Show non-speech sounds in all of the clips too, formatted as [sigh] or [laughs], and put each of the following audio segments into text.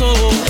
soul.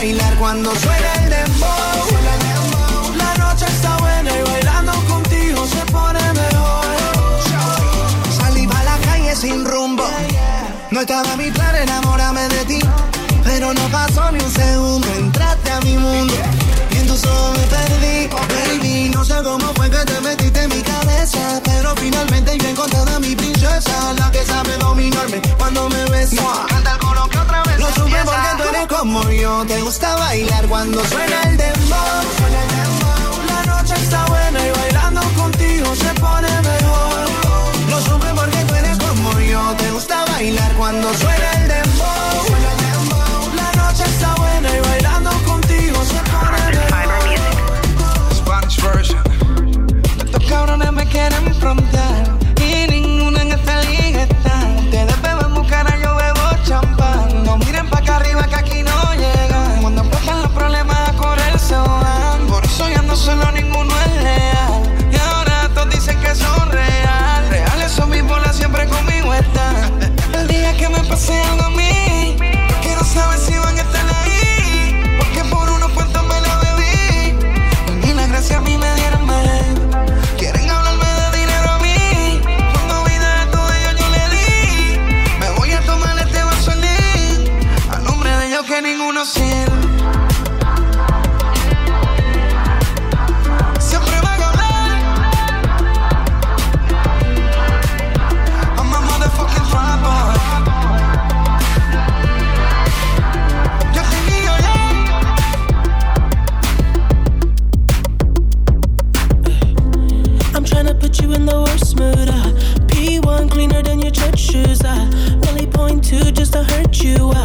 bailar cuando suena el dembow. La noche está buena y bailando contigo se pone mejor. Salí pa' la calle sin rumbo. No estaba mi plan enamorarme de ti. Pero no pasó ni un segundo, entraste a mi mundo Y en tus ojos me perdí, oh baby No sé cómo fue que te metiste en mi cabeza Pero finalmente yo he encontrado a mi princesa La que sabe dominarme cuando me besa Canta el coro que otra vez Lo como yo. Te gusta bailar cuando suena el dembow. Suena el dembow. La noche está buena y bailando contigo se pone mejor. Lo supe porque tú eres como yo. Te gusta bailar cuando suena el dembow. Suena el dembow. La noche está buena y bailando contigo se pone mejor. Spanish version. Estos cabrones me quieren frontear día que me you.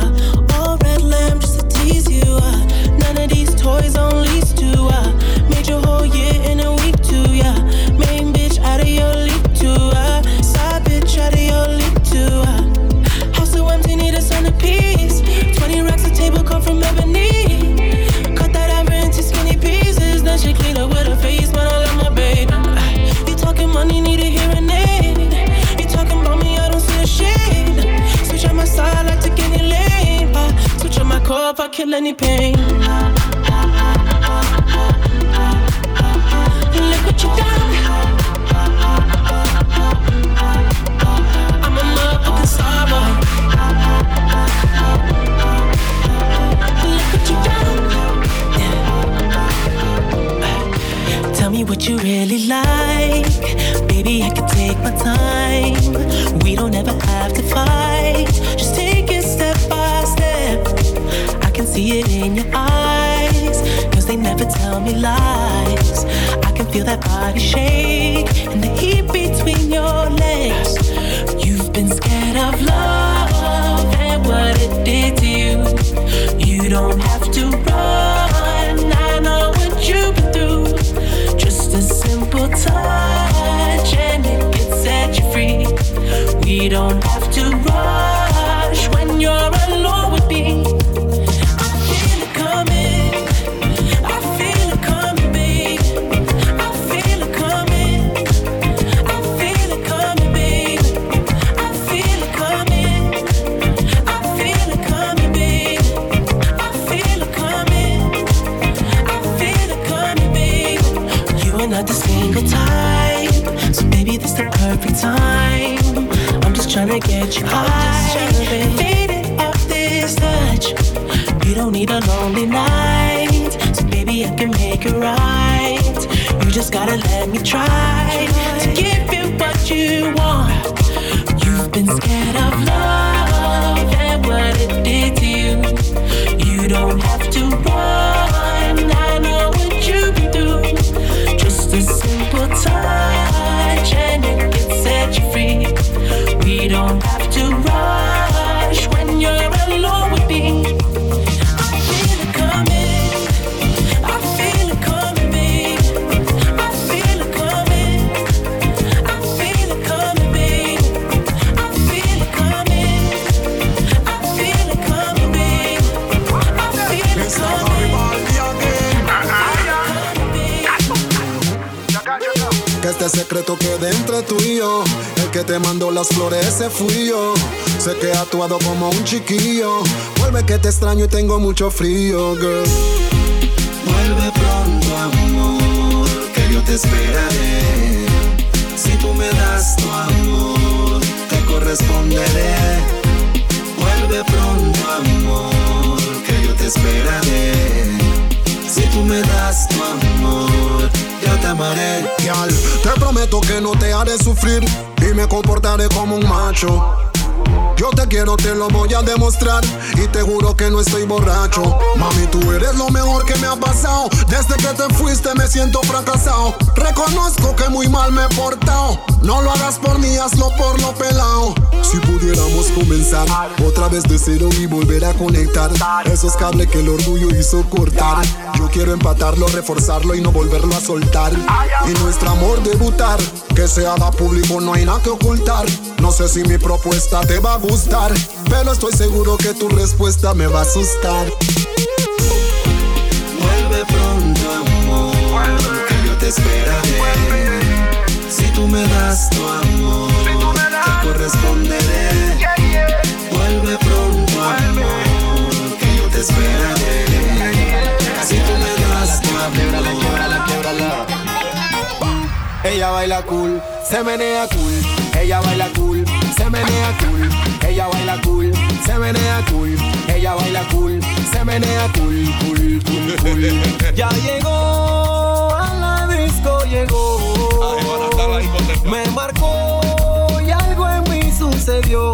Chiquillo. Vuelve que te extraño y tengo mucho frío, girl. Vuelve pronto, amor, que yo te esperaré. Si tú me das tu amor, te corresponderé. Vuelve pronto, amor, que yo te esperaré. Si tú me das tu amor, yo te amaré. Te prometo que no te haré sufrir y me comportaré como un macho. Yo te quiero, te lo voy a demostrar y te juro que no estoy borracho. Mami, tú eres lo mejor que me ha pasado. Desde que te fuiste me siento fracasado. Reconozco que muy mal me he portado. No lo hagas por mí, hazlo por lo pelado. Si pudiéramos comenzar otra vez de cero y volver a conectar esos cables que el orgullo hizo cortar. Yo quiero empatarlo, reforzarlo y no volverlo a soltar. Y nuestro amor debutar, que se haga público, no hay nada que ocultar. No sé si mi propuesta te va a gustar, pero estoy seguro que tu respuesta me va a asustar. Amor, que yo te esperaré. Si tú me das tu amor, te corresponderé. Vuelve pronto, amor, que yo te esperaré. Si tú me das tu amor. Ella baila cool, se menea cool. Ella baila cool, se menea cool. Ella baila cool, se menea cool. Ella baila cool, se menea cool, cool, cool, cool. Ya llegó llegó. Me marcó y algo en mí sucedió.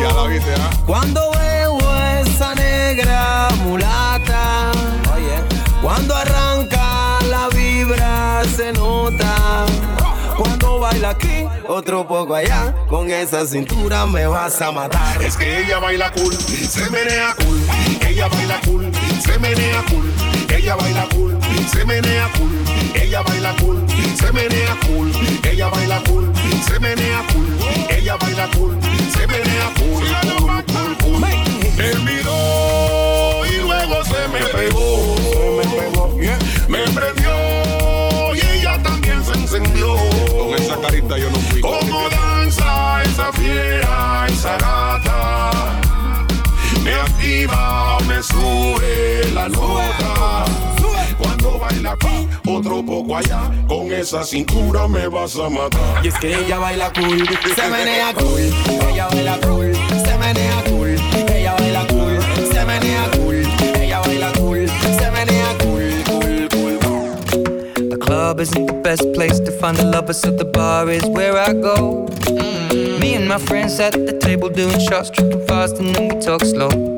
Ya la viste, ¿ah? Cuando veo a esa negra mulata, cuando arranca la vibra se nota. Cuando baila aquí, otro poco allá, con esa cintura me vas a matar. Es que ella baila cool, se menea cool. Ella baila cool, se menea cool. Ella baila cool, se menea cool. Ella baila cool, se menea cool. Ella baila cool, se menea cool. Ella baila cool, se menea cool. Cool, cool. Él miró y luego se me pegó. Me prendió y ella también se encendió. Con esa carita yo no fui. Como danza esa fiera, esa gata. Me activa, me sube la nota. Cuando baila aquí, otro poco allá. Con esa cintura me vas a matar. Y es que ella baila cool, se menea cool. Ella baila cool, se menea cool. Ella baila cool, se menea cool. Club isn't the best place to find a lover, so the bar is where I go. Mm. Me and my friends at the table doing shots, tripping fast, and then we talk slow.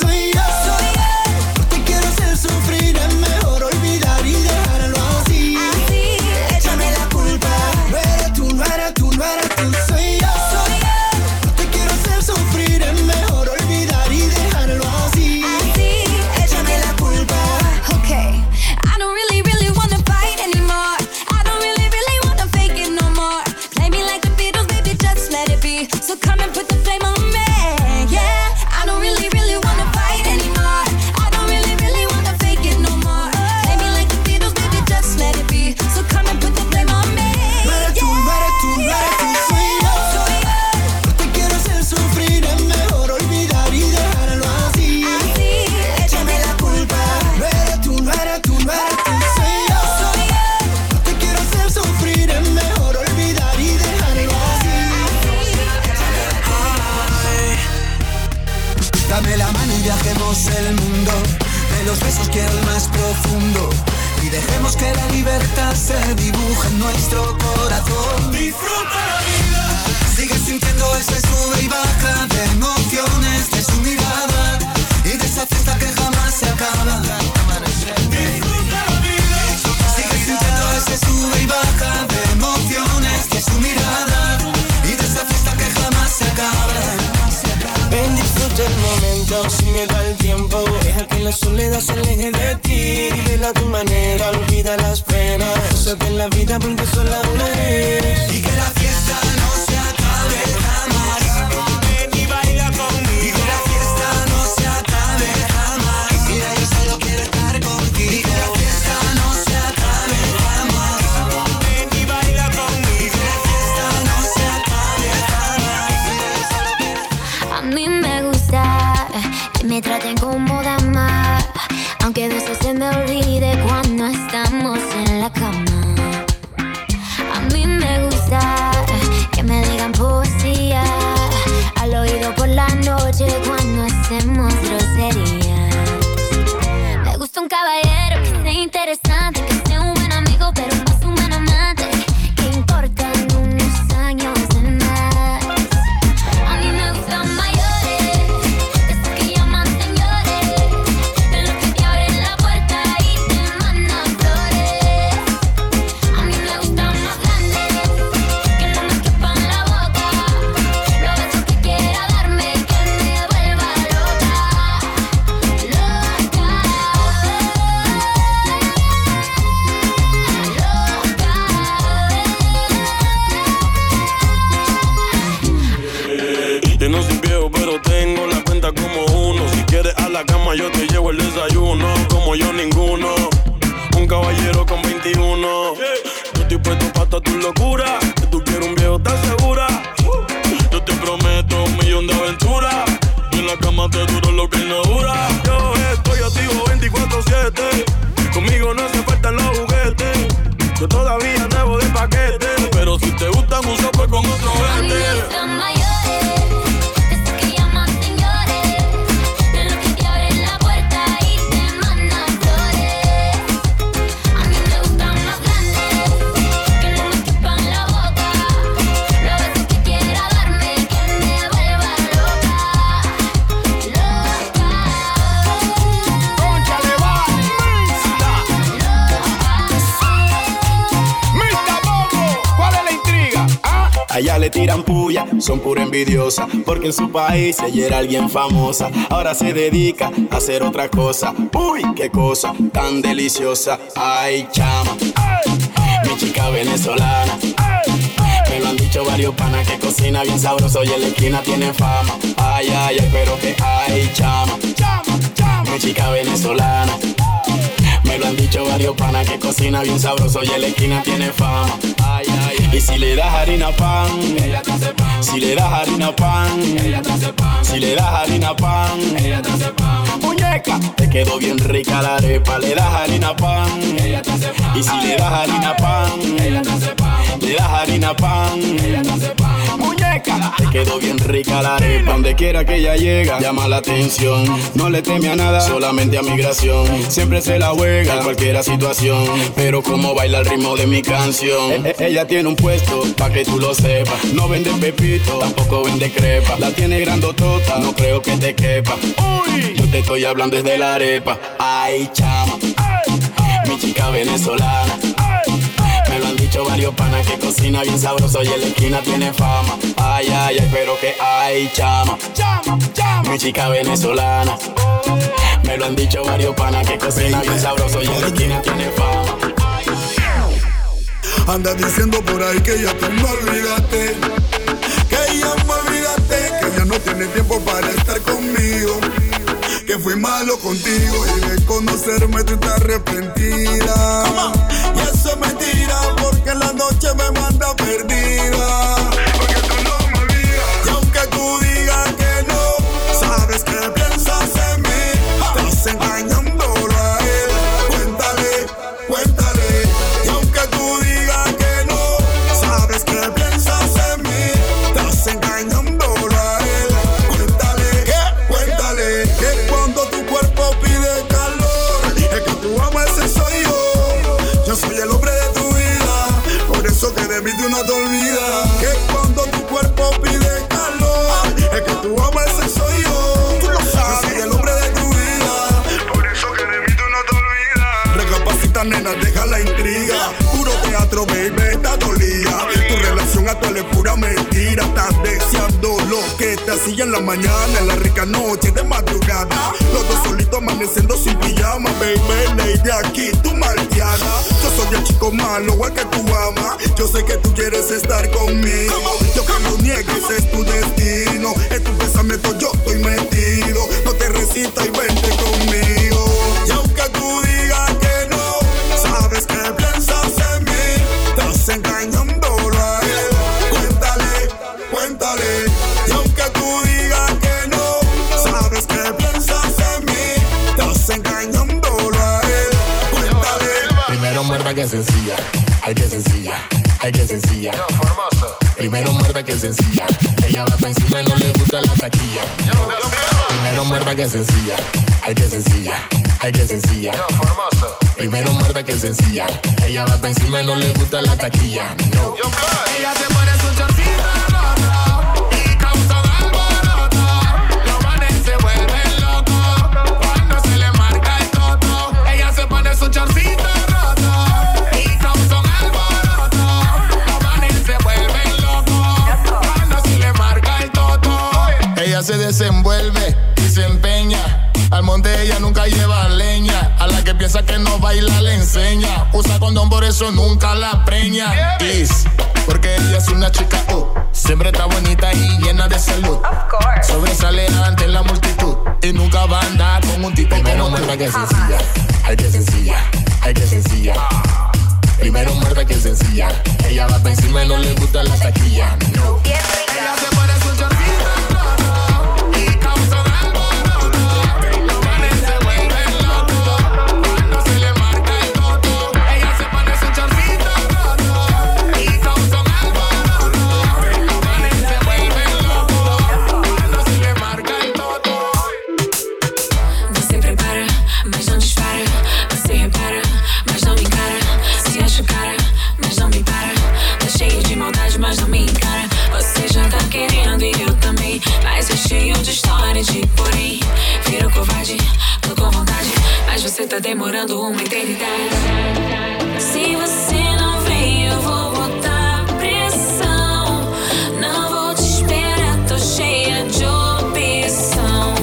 so come traten como dama, aunque a veces se me olvide. Son pura envidiosa, porque en su país ella era alguien famosa. Ahora se dedica a hacer otra cosa. Uy, qué cosa tan deliciosa. Ay, chama, mi chica venezolana. Me lo han dicho varios panas que cocina bien sabroso y en la esquina tiene fama. Ay, ay, ay, pero que ay, chama, mi chica venezolana. Me lo han dicho varios panas que cocina bien sabroso y en la esquina tiene fama. Ay, y si le das harina pan, ella te hace pan. Si le das harina pan, ella te hace pan. Si le das harina pan, ella te hace pan. Muñeca, te quedó bien rica la arepa. Le das harina pan, ella te hace pan. Y si le das harina pan, ella te hace pan. Le das harina pan, ella te hace pan. Muñeca, te quedó bien rica la arepa. Donde quiera que ella llega, llama la atención. No le teme a nada, solamente a migración. Siempre se la juega en cualquier situación. Pero como baila el ritmo de mi canción. E- e- ella tiene un puesto, pa' que tú lo sepas. No vende pepito, tampoco vende crepa. La tiene grandotota, no creo que te quepa. Uy, yo te estoy hablando desde la arepa. Ay, chama, mi chica venezolana. Me lo han dicho varios panas que cocina bien sabroso y en la esquina tiene fama. Ay, ay, ay, pero que ay, chama, mi chica venezolana. Me lo han dicho varios panas que cocina bien sabroso y en la esquina tiene fama. Anda diciendo por ahí que ya tú me olvidaste. Que ya me olvidaste. Que ya no tiene tiempo para estar conmigo. Que fui malo contigo y de conocerme tú estás arrepentida. Porque la noche me manda perdida. Pura mentira. Estás deseando lo que te hacía en la mañana, en la rica noche de madrugada. Los dos solitos amaneciendo sin pijama, baby. Lady, aquí tú malteada. Yo soy el chico malo, igual que tú amas. Yo sé que tú quieres estar conmigo. Yo que lo niegues es tu destino. En tu pensamiento yo estoy metido. No te resistas y vente conmigo. Muerda que sencilla, ay que sencilla, ay que sencilla. Primero muerda que sencilla, ella va encima y no le gusta la taquilla. Primero muerda que sencilla, ay que sencilla, ay que sencilla. Primero muerda que sencilla, ella va encima y no le gusta la taquilla. No. Ella se pone su chorcito y Ella se desenvuelve y se empeña. Al monte ella nunca lleva leña. A la que piensa que no baila le enseña. Usa condón, por eso nunca la preña. Is, porque ella es una chica, oh, siempre está bonita y llena de salud. Sobresale ante la multitud y nunca va a andar con un tipo Primero muerda que sencilla, ay que sencilla, ay que sencilla. Primero muerda que sencilla, ella va pa' encima y no le gusta la taquilla. No. demorando uma eternidade. Se você não vem, eu vou botar pressão. Não vou te esperar, tô cheia de opção.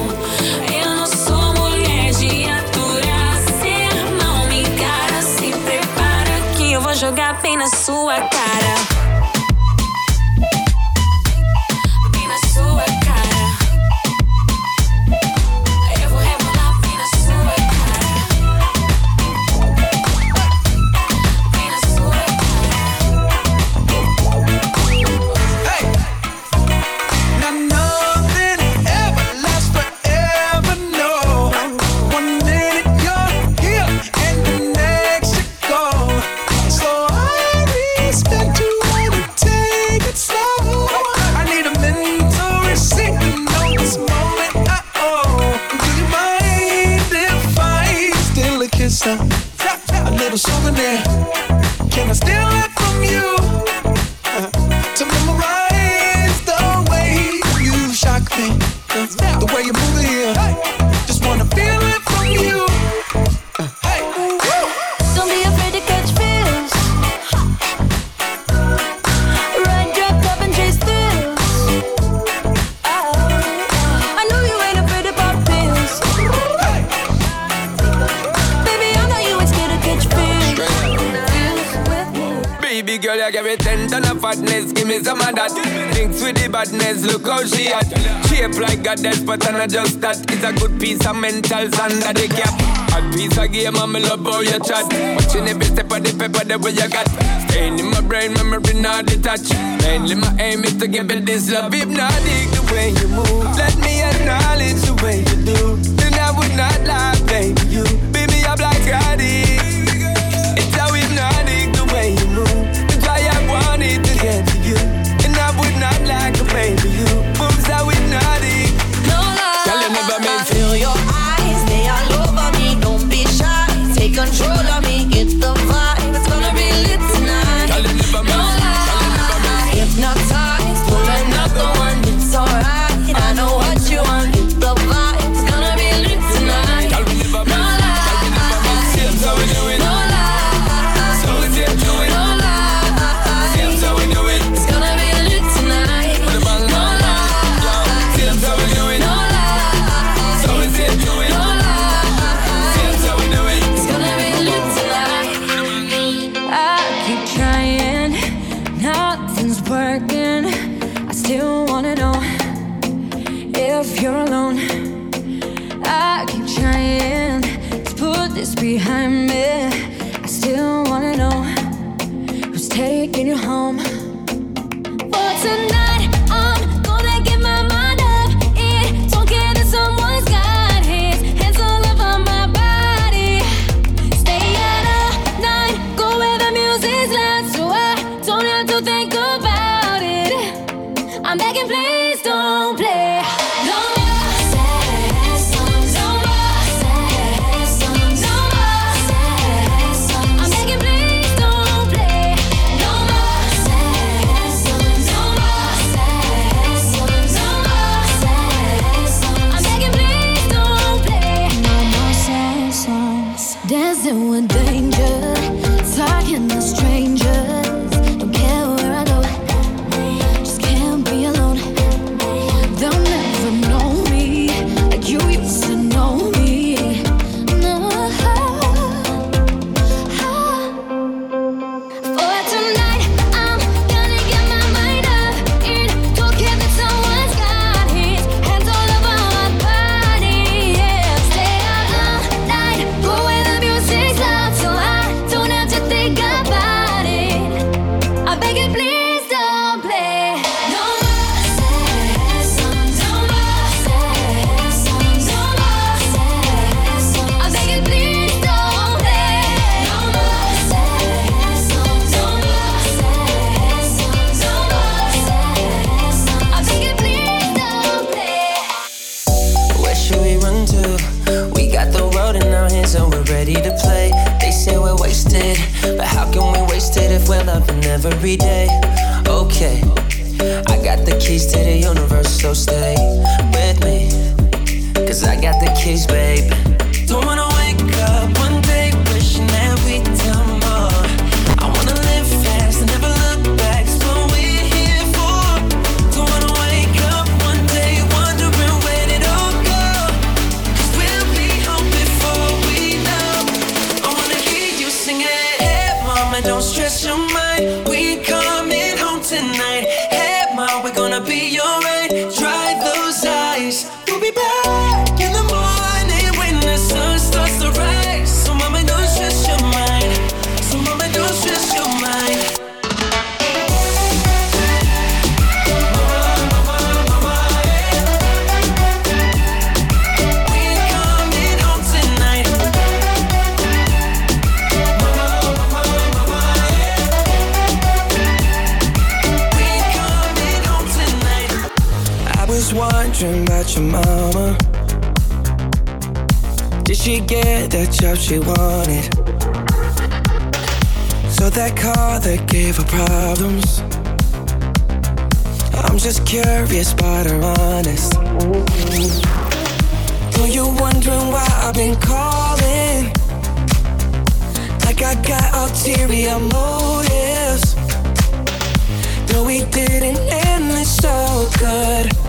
Eu não sou mulher de aturar, ser não me encara. Se prepara que eu vou jogar bem na sua cara. but I just that is a good piece of mental sand that they cap. A piece of game, I'm love how you chat. Watching every step of the paper, the way you got. Staying in my brain, memory not detached. Mainly my aim is to give it this love. Hypnotic the way you move. Let me acknowledge the way you do. Then I would not lie, baby. You beat me up like I did. She get that job she wanted? So that car that gave her problems. I'm just curious, but I'm honest. Know you wondering why I've been calling? Like I got ulterior motives. No, we didn't end this so good.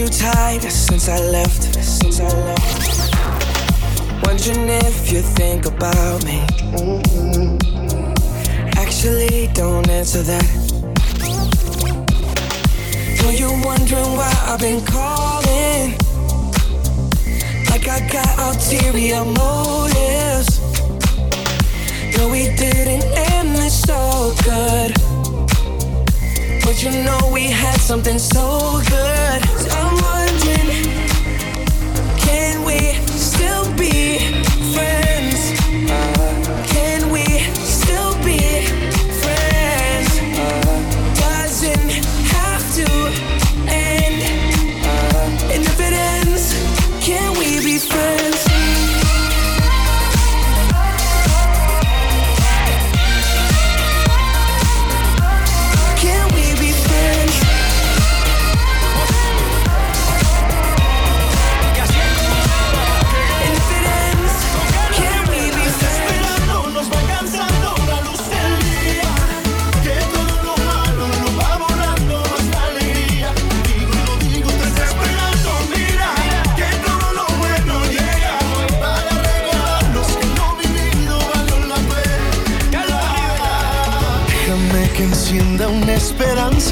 you tight since I left. Since I left. Wondering if you think about me. Actually, don't answer that. Know you're wondering why I've been calling? Like I got ulterior motives. No, we didn't end this so good. But you know we had something so good. I'm can we still be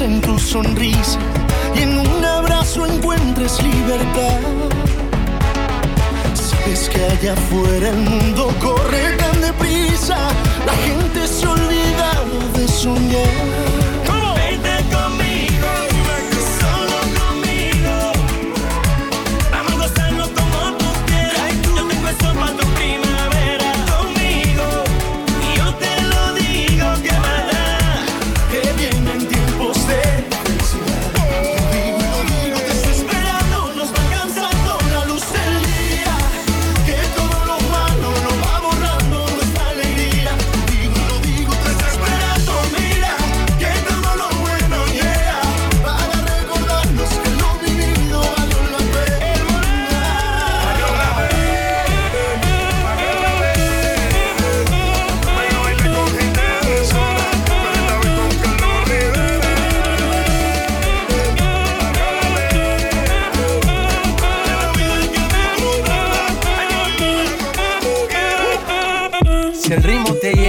en tu sonrisa y en un abrazo encuentres libertad. Sabes que allá afuera el mundo corre tan deprisa, la gente se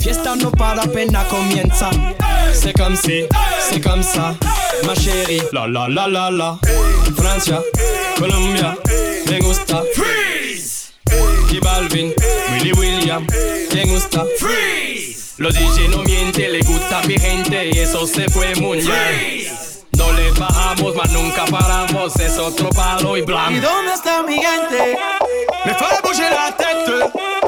Fiesta no para, apenas comienza. C'est comme si, c'est comme ça, ma chérie. La la la la la. Francia, Colombia, me gusta. Freeze. Y Balvin, Willy William, me gusta. Freeze. Los DJ no mienten, le gusta mi gente y eso se fue muy bien. No le bajamos, mas nunca paramos, es otro palo y blanco. ¿Y dónde está mi gente? Me fue a la tête.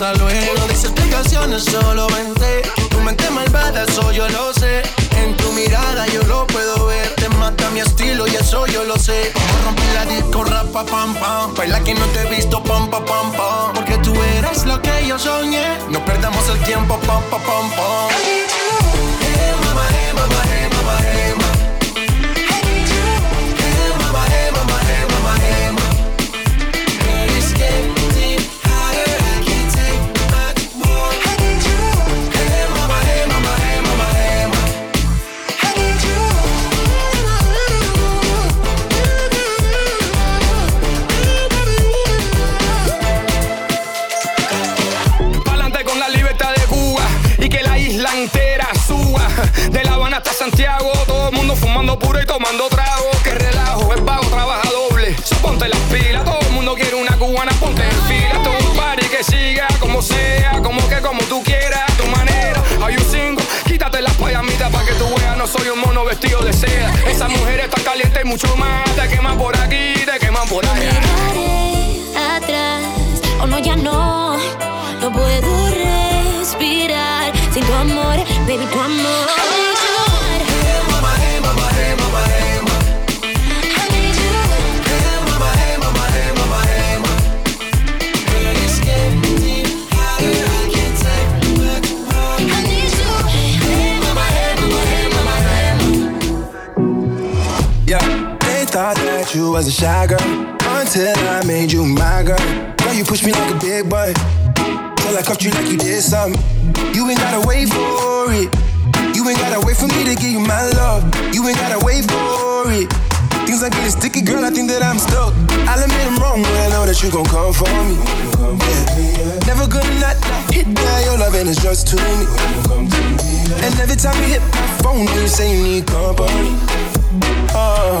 Hasta luego. Dice explicaciones, solo vente. Tu mente malvada, eso yo lo sé. En tu mirada yo lo puedo ver. Te mata mi estilo y eso yo lo sé. Como romper la disco, rapa, pam, pam. Baila que no te he visto, pam, pam, pam, pam. Porque tú eres lo que yo soñé. No perdamos el tiempo, pam, pam, pam, pam. Fumando puro y tomando trago. Que relajo, el vago trabaja doble. So, ponte las pilas, todo el mundo quiere una cubana, ponte en fila. Todo un party que siga como sea, como que como tú quieras, tu manera. Hay un single, quítate las payamitas para que tú veas, no soy un mono vestido de seda. Esa mujer está caliente y mucho más. Te queman por aquí, te queman por allá. Miraré atrás, o no, ya no. No puedo respirar sin tu amor, baby, tu amor. Thought you was a shy girl until I made you my girl. Girl, you push me like a big boy till I cuffed you like you did something. You ain't gotta wait for it. You ain't gotta wait for me to give you my love. You ain't gotta wait for it. Things are getting sticky, girl. I think that I'm stuck. I'll admit I'm wrong when I know that you gon' come for me. Never gonna not hit that. Your loving is just to me. And every time you hit my phone, you say you need company. Oh,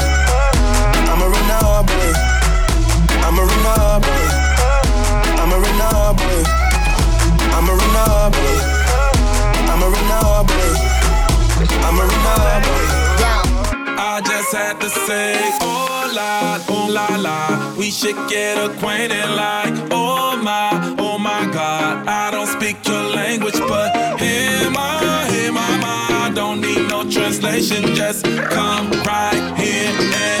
had to say, oh la, oh la la, we should get acquainted like, oh my, oh my God, I don't speak your language, but hey my, hey my, my, don't need no translation, just come right here and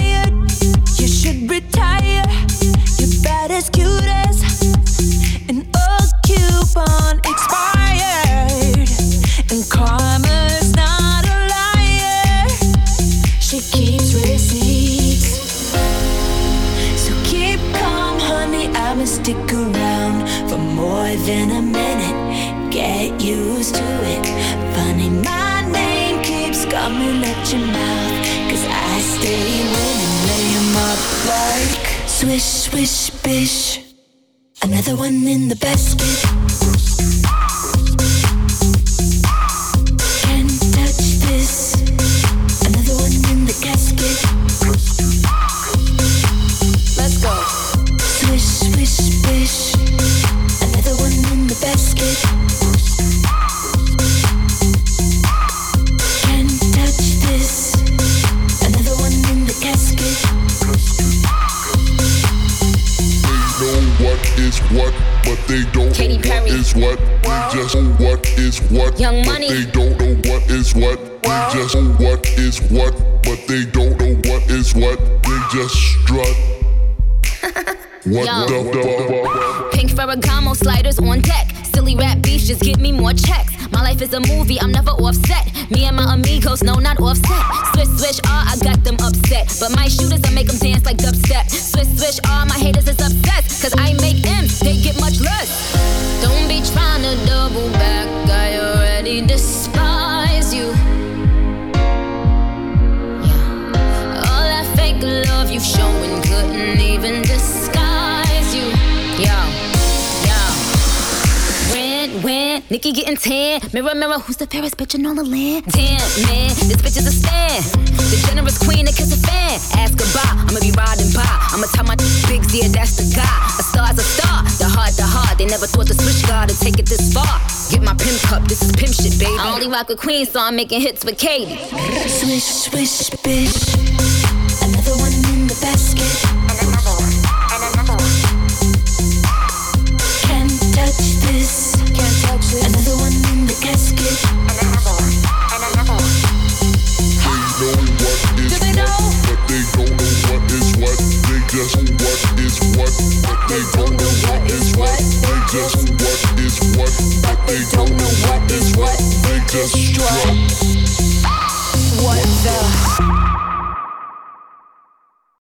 like swish, swish, bish. Another one in the basket. just strut. [laughs] What Yo. the fuck? Pink Ferragamo sliders on deck. Silly rap beef just give me more checks. My life is a movie, I'm never offset. Me and my amigos, no, not offset. Swish, swish, ah, I got them upset. But my shooters, I make them dance like dubstep. Swish, swish, ah, my haters is upset. Cause I make them, they get much less. Don't be trying to double back, I already despise you. love you've couldn't even disguise you. Yeah, yo. When, when, Nikki getting tan. Mirror, mirror, who's the fairest bitch in all the land? Damn, man, this bitch is a stan. The generous queen that kiss a fan. Ask goodbye, I'ma be riding by. I'ma tell my big Z, that's the guy. A star's a star, the heart, the heart. They never thought the switch guard would take it this far. Get my pimp cup, this is pimp shit, baby. I only rock with queens, so I'm making hits with Katie. Swish, swish, bitch. They don't know what is what. They just what is what. But they don't know what is what. They just drop. What the?